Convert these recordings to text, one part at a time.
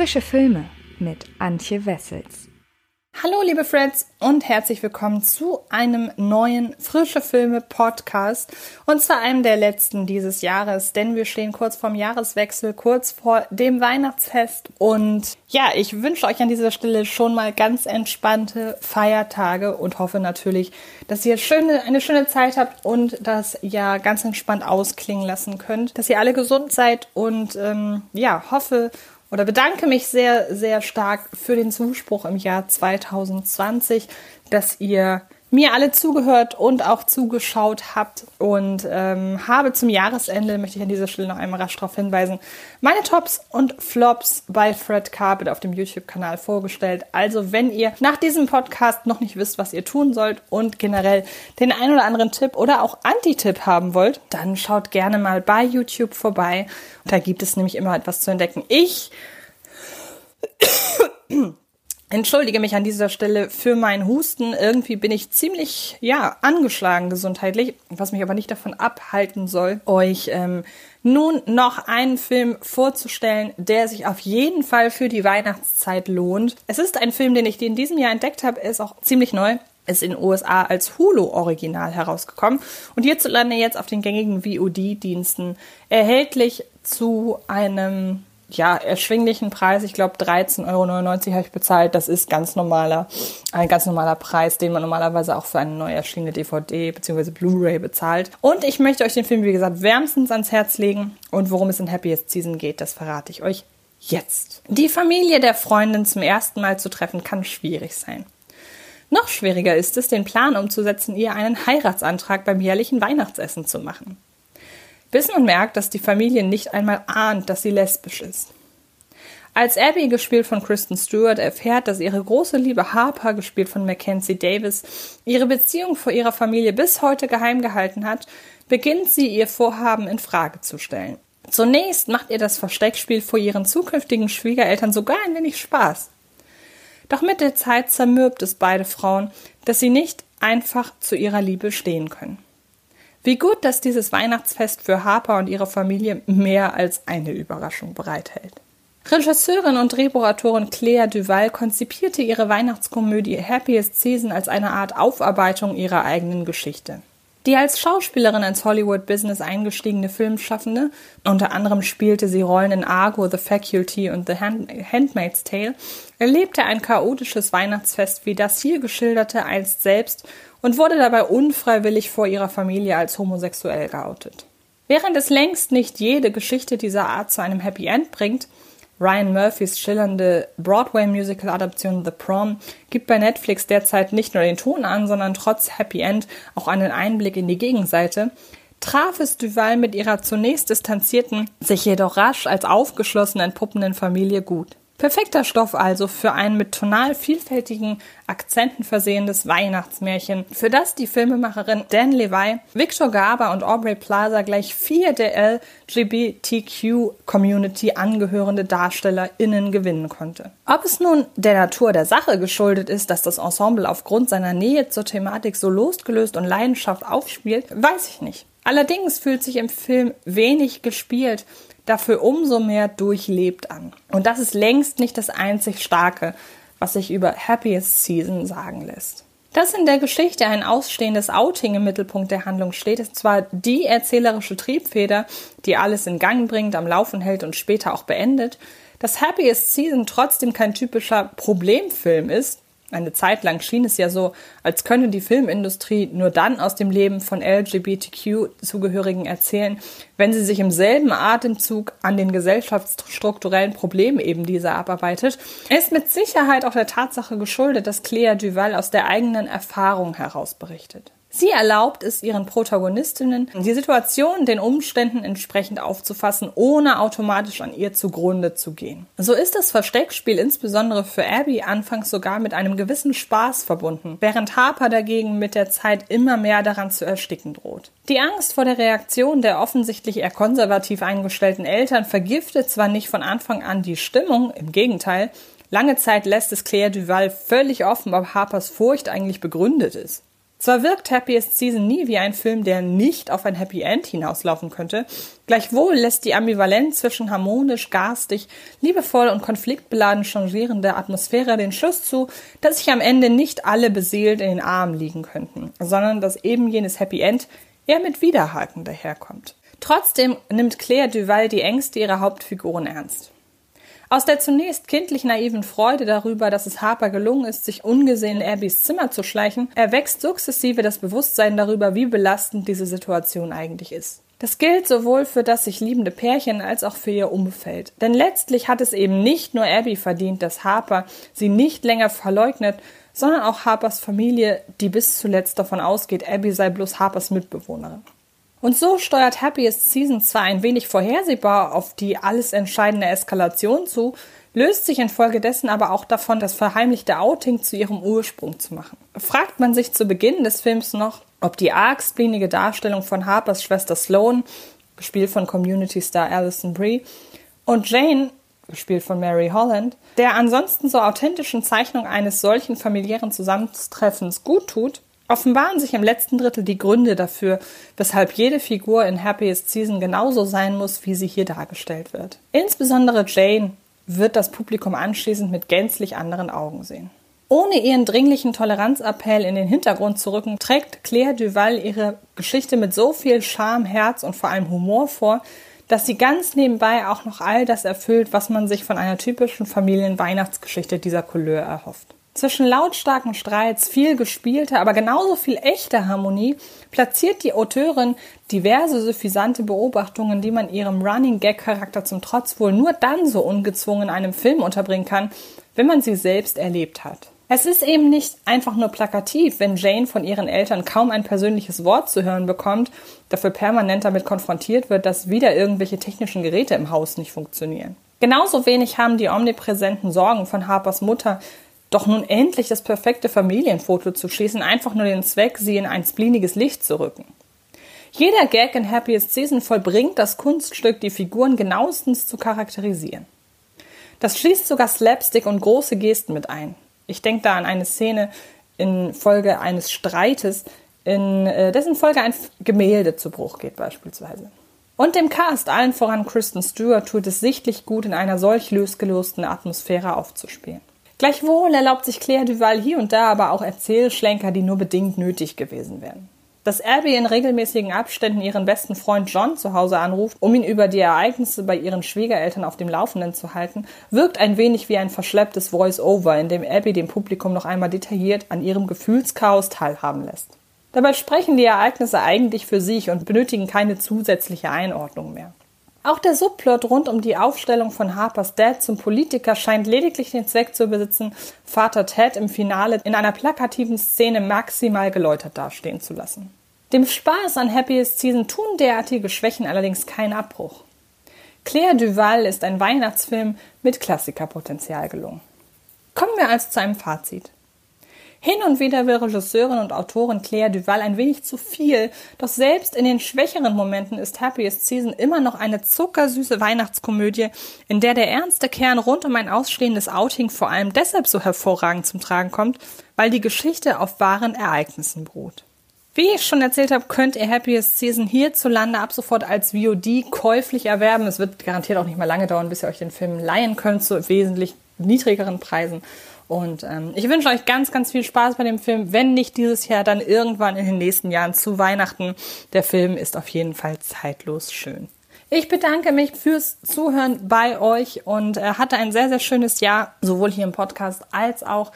Frische Filme mit Antje Wessels. Hallo liebe Friends und herzlich willkommen zu einem neuen Frische Filme Podcast. Und zwar einem der letzten dieses Jahres, denn wir stehen kurz vorm Jahreswechsel, kurz vor dem Weihnachtsfest. Und ja, ich wünsche euch an dieser Stelle schon mal ganz entspannte Feiertage und hoffe natürlich, dass ihr schöne, eine schöne Zeit habt und das Jahr ganz entspannt ausklingen lassen könnt, dass ihr alle gesund seid. Und ähm, ja, hoffe oder bedanke mich sehr, sehr stark für den Zuspruch im Jahr 2020, dass ihr mir alle zugehört und auch zugeschaut habt und ähm, habe zum Jahresende, möchte ich an dieser Stelle noch einmal rasch darauf hinweisen, meine Tops und Flops bei Fred Carpet auf dem YouTube-Kanal vorgestellt. Also wenn ihr nach diesem Podcast noch nicht wisst, was ihr tun sollt und generell den ein oder anderen Tipp oder auch Anti-Tipp haben wollt, dann schaut gerne mal bei YouTube vorbei. Da gibt es nämlich immer etwas zu entdecken. Ich entschuldige mich an dieser Stelle für meinen Husten. Irgendwie bin ich ziemlich, ja, angeschlagen gesundheitlich, was mich aber nicht davon abhalten soll, euch ähm, nun noch einen Film vorzustellen, der sich auf jeden Fall für die Weihnachtszeit lohnt. Es ist ein Film, den ich in diesem Jahr entdeckt habe. Er ist auch ziemlich neu ist in den USA als Hulu-Original herausgekommen und hierzulande jetzt auf den gängigen VOD-Diensten erhältlich zu einem ja, erschwinglichen Preis. Ich glaube, 13,99 Euro habe ich bezahlt. Das ist ganz normaler, ein ganz normaler Preis, den man normalerweise auch für eine neu erschienene DVD bzw. Blu-ray bezahlt. Und ich möchte euch den Film, wie gesagt, wärmstens ans Herz legen. Und worum es in Happiest Season geht, das verrate ich euch jetzt. Die Familie der Freundin zum ersten Mal zu treffen, kann schwierig sein. Noch schwieriger ist es, den Plan umzusetzen, ihr einen Heiratsantrag beim jährlichen Weihnachtsessen zu machen bis man merkt, dass die Familie nicht einmal ahnt, dass sie lesbisch ist. Als Abby, gespielt von Kristen Stewart, erfährt, dass ihre große Liebe Harper, gespielt von Mackenzie Davis, ihre Beziehung vor ihrer Familie bis heute geheim gehalten hat, beginnt sie ihr Vorhaben in Frage zu stellen. Zunächst macht ihr das Versteckspiel vor ihren zukünftigen Schwiegereltern sogar ein wenig Spaß. Doch mit der Zeit zermürbt es beide Frauen, dass sie nicht einfach zu ihrer Liebe stehen können. Wie gut, dass dieses Weihnachtsfest für Harper und ihre Familie mehr als eine Überraschung bereithält. Regisseurin und Drehbuchautorin Claire Duval konzipierte ihre Weihnachtskomödie Happiest Season als eine Art Aufarbeitung ihrer eigenen Geschichte. Die als Schauspielerin ins Hollywood-Business eingestiegene Filmschaffende, unter anderem spielte sie Rollen in Argo, The Faculty und The Hand Handmaid's Tale, erlebte ein chaotisches Weihnachtsfest wie das hier geschilderte einst selbst und wurde dabei unfreiwillig vor ihrer Familie als homosexuell geoutet. Während es längst nicht jede Geschichte dieser Art zu einem Happy End bringt, Ryan Murphys schillernde Broadway-Musical-Adaption The Prom gibt bei Netflix derzeit nicht nur den Ton an, sondern trotz Happy End auch einen Einblick in die Gegenseite, traf es Duval mit ihrer zunächst distanzierten, sich jedoch rasch als aufgeschlossen entpuppenden Familie gut. Perfekter Stoff also für ein mit tonal vielfältigen Akzenten versehenes Weihnachtsmärchen, für das die Filmemacherin Dan Levi, Victor Garber und Aubrey Plaza gleich vier der LGBTQ-Community angehörende DarstellerInnen gewinnen konnte. Ob es nun der Natur der Sache geschuldet ist, dass das Ensemble aufgrund seiner Nähe zur Thematik so losgelöst und Leidenschaft aufspielt, weiß ich nicht. Allerdings fühlt sich im Film wenig gespielt dafür umso mehr durchlebt an. Und das ist längst nicht das einzig Starke, was sich über Happiest Season sagen lässt. Dass in der Geschichte ein ausstehendes Outing im Mittelpunkt der Handlung steht, ist zwar die erzählerische Triebfeder, die alles in Gang bringt, am Laufen hält und später auch beendet, dass Happiest Season trotzdem kein typischer Problemfilm ist, eine Zeit lang schien es ja so, als könne die Filmindustrie nur dann aus dem Leben von LGBTQ-Zugehörigen erzählen, wenn sie sich im selben Atemzug an den gesellschaftsstrukturellen Problemen eben dieser abarbeitet, ist mit Sicherheit auch der Tatsache geschuldet, dass Clea Duval aus der eigenen Erfahrung heraus berichtet. Sie erlaubt es ihren Protagonistinnen, die Situation den Umständen entsprechend aufzufassen, ohne automatisch an ihr zugrunde zu gehen. So ist das Versteckspiel insbesondere für Abby anfangs sogar mit einem gewissen Spaß verbunden, während Harper dagegen mit der Zeit immer mehr daran zu ersticken droht. Die Angst vor der Reaktion der offensichtlich eher konservativ eingestellten Eltern vergiftet zwar nicht von Anfang an die Stimmung, im Gegenteil, lange Zeit lässt es Claire Duval völlig offen, ob Harpers Furcht eigentlich begründet ist. Zwar wirkt Happiest Season nie wie ein Film, der nicht auf ein Happy End hinauslaufen könnte, gleichwohl lässt die Ambivalenz zwischen harmonisch, garstig, liebevoll und konfliktbeladen changierender Atmosphäre den Schluss zu, dass sich am Ende nicht alle beseelt in den Armen liegen könnten, sondern dass eben jenes Happy End eher mit Widerhaken daherkommt. Trotzdem nimmt Claire Duval die Ängste ihrer Hauptfiguren ernst. Aus der zunächst kindlich naiven Freude darüber, dass es Harper gelungen ist, sich ungesehen in Abbys Zimmer zu schleichen, erwächst sukzessive das Bewusstsein darüber, wie belastend diese Situation eigentlich ist. Das gilt sowohl für das sich liebende Pärchen als auch für ihr Umfeld. Denn letztlich hat es eben nicht nur Abby verdient, dass Harper sie nicht länger verleugnet, sondern auch Harpers Familie, die bis zuletzt davon ausgeht, Abby sei bloß Harpers Mitbewohnerin. Und so steuert Happiest Season zwar ein wenig vorhersehbar auf die alles entscheidende Eskalation zu, löst sich infolgedessen aber auch davon, das verheimlichte Outing zu ihrem Ursprung zu machen. Fragt man sich zu Beginn des Films noch, ob die arg spleenige Darstellung von Harpers Schwester Sloane, gespielt von Community Star Alison Brie, und Jane, gespielt von Mary Holland, der ansonsten so authentischen Zeichnung eines solchen familiären Zusammentreffens gut tut, offenbaren sich im letzten Drittel die Gründe dafür, weshalb jede Figur in Happiest Season genauso sein muss, wie sie hier dargestellt wird. Insbesondere Jane wird das Publikum anschließend mit gänzlich anderen Augen sehen. Ohne ihren dringlichen Toleranzappell in den Hintergrund zu rücken, trägt Claire Duval ihre Geschichte mit so viel Charme, Herz und vor allem Humor vor, dass sie ganz nebenbei auch noch all das erfüllt, was man sich von einer typischen Familienweihnachtsgeschichte dieser Couleur erhofft. Zwischen lautstarken Streits, viel gespielte, aber genauso viel echte Harmonie platziert die Autorin diverse suffisante Beobachtungen, die man ihrem Running Gag Charakter zum Trotz wohl nur dann so ungezwungen in einem Film unterbringen kann, wenn man sie selbst erlebt hat. Es ist eben nicht einfach nur plakativ, wenn Jane von ihren Eltern kaum ein persönliches Wort zu hören bekommt, dafür permanent damit konfrontiert wird, dass wieder irgendwelche technischen Geräte im Haus nicht funktionieren. Genauso wenig haben die omnipräsenten Sorgen von Harpers Mutter doch nun endlich das perfekte Familienfoto zu schießen, einfach nur den Zweck, sie in ein spleeniges Licht zu rücken. Jeder Gag in Happiest Season vollbringt das Kunststück, die Figuren genauestens zu charakterisieren. Das schließt sogar Slapstick und große Gesten mit ein. Ich denke da an eine Szene in Folge eines Streites, in äh, dessen Folge ein Gemälde zu Bruch geht beispielsweise. Und dem Cast, allen voran Kristen Stewart, tut es sichtlich gut, in einer solch losgelosten Atmosphäre aufzuspielen. Gleichwohl erlaubt sich Claire Duval hier und da aber auch Erzählschlenker, die nur bedingt nötig gewesen wären. Dass Abby in regelmäßigen Abständen ihren besten Freund John zu Hause anruft, um ihn über die Ereignisse bei ihren Schwiegereltern auf dem Laufenden zu halten, wirkt ein wenig wie ein verschlepptes Voice-Over, in dem Abby dem Publikum noch einmal detailliert an ihrem Gefühlschaos teilhaben lässt. Dabei sprechen die Ereignisse eigentlich für sich und benötigen keine zusätzliche Einordnung mehr. Auch der Subplot rund um die Aufstellung von Harpers Dad zum Politiker scheint lediglich den Zweck zu besitzen, Vater Ted im Finale in einer plakativen Szene maximal geläutert dastehen zu lassen. Dem Spaß an Happiest Season tun derartige Schwächen allerdings keinen Abbruch. Claire Duval ist ein Weihnachtsfilm mit Klassikerpotenzial gelungen. Kommen wir also zu einem Fazit. Hin und wieder will Regisseurin und Autorin Claire Duval ein wenig zu viel, doch selbst in den schwächeren Momenten ist Happiest Season immer noch eine zuckersüße Weihnachtskomödie, in der der ernste Kern rund um ein ausstehendes Outing vor allem deshalb so hervorragend zum Tragen kommt, weil die Geschichte auf wahren Ereignissen beruht. Wie ich schon erzählt habe, könnt ihr Happiest Season hierzulande ab sofort als VOD käuflich erwerben. Es wird garantiert auch nicht mal lange dauern, bis ihr euch den Film leihen könnt zu wesentlich niedrigeren Preisen. Und ähm, ich wünsche euch ganz, ganz viel Spaß bei dem Film. Wenn nicht dieses Jahr, dann irgendwann in den nächsten Jahren zu Weihnachten. Der Film ist auf jeden Fall zeitlos schön. Ich bedanke mich fürs Zuhören bei euch und äh, hatte ein sehr, sehr schönes Jahr, sowohl hier im Podcast als auch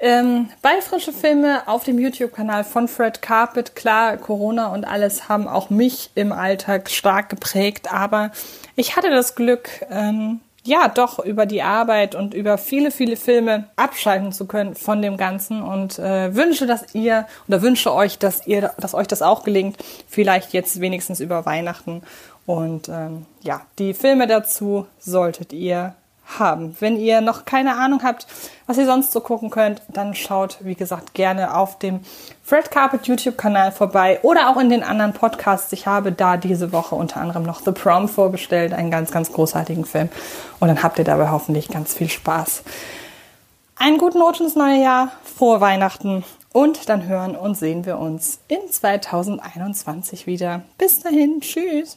ähm, bei Frische Filme auf dem YouTube-Kanal von Fred Carpet. Klar, Corona und alles haben auch mich im Alltag stark geprägt, aber ich hatte das Glück, ähm, ja doch über die Arbeit und über viele, viele Filme abschalten zu können von dem Ganzen und äh, wünsche, dass ihr oder wünsche euch, dass ihr, dass euch das auch gelingt, vielleicht jetzt wenigstens über Weihnachten. Und ähm, ja, die Filme dazu solltet ihr haben. Wenn ihr noch keine Ahnung habt, was ihr sonst so gucken könnt, dann schaut, wie gesagt, gerne auf dem Fred Carpet YouTube-Kanal vorbei oder auch in den anderen Podcasts. Ich habe da diese Woche unter anderem noch The Prom vorgestellt, einen ganz, ganz großartigen Film. Und dann habt ihr dabei hoffentlich ganz viel Spaß. Einen guten Rutsch ins neue Jahr, frohe Weihnachten Und dann hören und sehen wir uns in 2021 wieder. Bis dahin, tschüss.